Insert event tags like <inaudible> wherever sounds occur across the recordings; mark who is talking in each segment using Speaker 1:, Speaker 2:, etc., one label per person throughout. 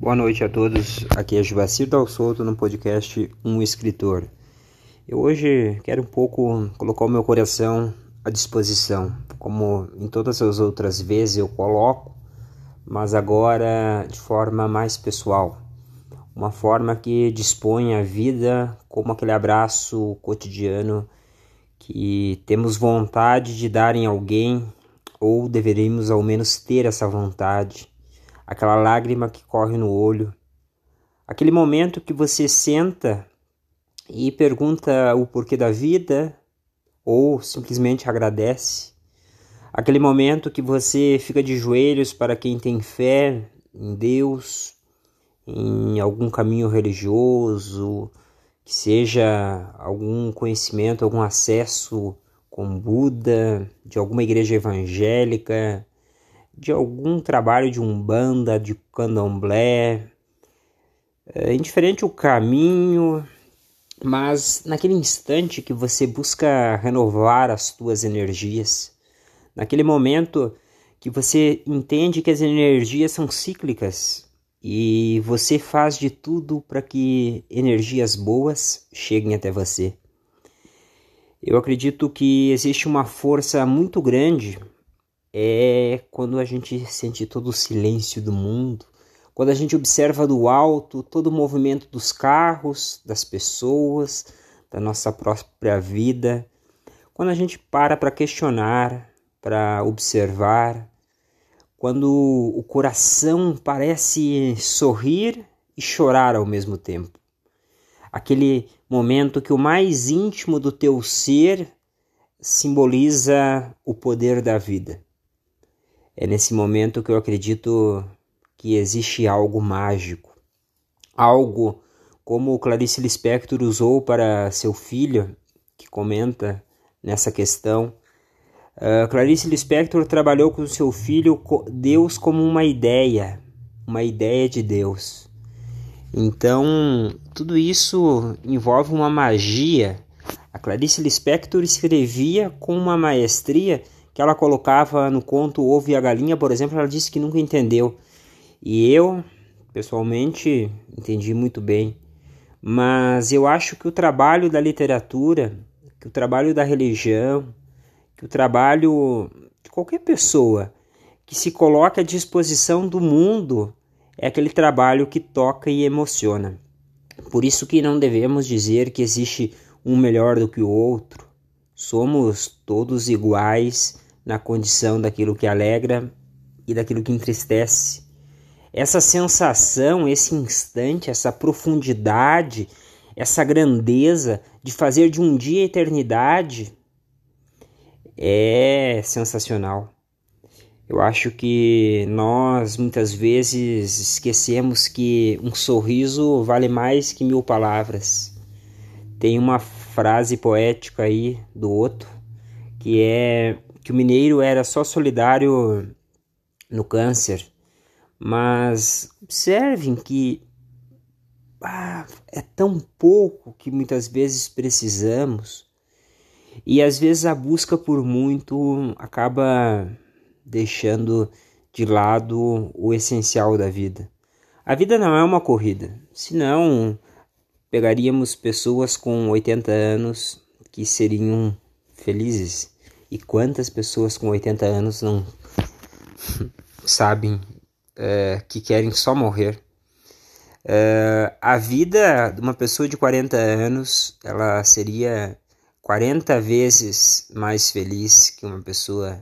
Speaker 1: Boa noite a todos. Aqui é Juvacir Dal Souto no podcast Um Escritor. Eu hoje quero um pouco colocar o meu coração à disposição, como em todas as outras vezes eu coloco, mas agora de forma mais pessoal. Uma forma que dispõe a vida como aquele abraço cotidiano que temos vontade de dar em alguém ou deveríamos ao menos ter essa vontade aquela lágrima que corre no olho, aquele momento que você senta e pergunta o porquê da vida ou simplesmente agradece, aquele momento que você fica de joelhos para quem tem fé em Deus, em algum caminho religioso, que seja algum conhecimento, algum acesso com Buda, de alguma igreja evangélica, de algum trabalho de umbanda, de candomblé, é indiferente o caminho, mas naquele instante que você busca renovar as tuas energias, naquele momento que você entende que as energias são cíclicas e você faz de tudo para que energias boas cheguem até você. Eu acredito que existe uma força muito grande é quando a gente sente todo o silêncio do mundo, quando a gente observa do alto todo o movimento dos carros, das pessoas, da nossa própria vida, quando a gente para para questionar, para observar, quando o coração parece sorrir e chorar ao mesmo tempo. Aquele momento que o mais íntimo do teu ser simboliza o poder da vida. É nesse momento que eu acredito que existe algo mágico, algo como Clarice Lispector usou para seu filho, que comenta nessa questão. Uh, Clarice Lispector trabalhou com seu filho Deus como uma ideia, uma ideia de Deus. Então, tudo isso envolve uma magia. A Clarice Lispector escrevia com uma maestria que ela colocava no conto Ovo e a Galinha, por exemplo, ela disse que nunca entendeu. E eu, pessoalmente, entendi muito bem. Mas eu acho que o trabalho da literatura, que o trabalho da religião, que o trabalho de qualquer pessoa que se coloca à disposição do mundo é aquele trabalho que toca e emociona. Por isso que não devemos dizer que existe um melhor do que o outro. Somos todos iguais na condição daquilo que alegra e daquilo que entristece. Essa sensação, esse instante, essa profundidade, essa grandeza de fazer de um dia eternidade é sensacional. Eu acho que nós muitas vezes esquecemos que um sorriso vale mais que mil palavras. Tem uma frase poética aí do outro que é que o mineiro era só solidário no câncer, mas observem que ah, é tão pouco que muitas vezes precisamos e às vezes a busca por muito acaba deixando de lado o essencial da vida. A vida não é uma corrida, senão pegaríamos pessoas com 80 anos que seriam felizes e quantas pessoas com 80 anos não <laughs> sabem é, que querem só morrer? É, a vida de uma pessoa de 40 anos ela seria 40 vezes mais feliz que uma pessoa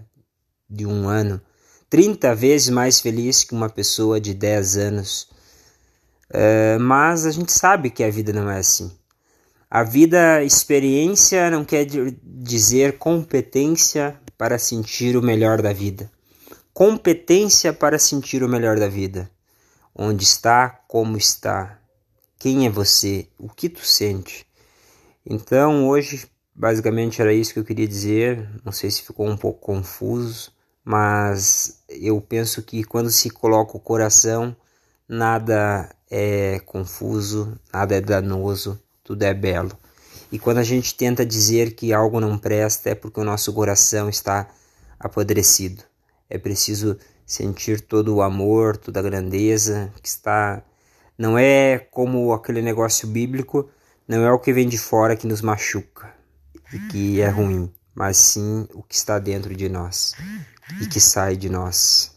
Speaker 1: de um ano, 30 vezes mais feliz que uma pessoa de 10 anos. É, mas a gente sabe que a vida não é assim. A vida experiência não quer dizer competência para sentir o melhor da vida. Competência para sentir o melhor da vida. Onde está, como está, quem é você, o que tu sente. Então, hoje, basicamente era isso que eu queria dizer. Não sei se ficou um pouco confuso, mas eu penso que quando se coloca o coração, nada é confuso, nada é danoso tudo é belo. E quando a gente tenta dizer que algo não presta, é porque o nosso coração está apodrecido. É preciso sentir todo o amor, toda a grandeza que está. Não é como aquele negócio bíblico, não é o que vem de fora que nos machuca e que é ruim, mas sim o que está dentro de nós e que sai de nós.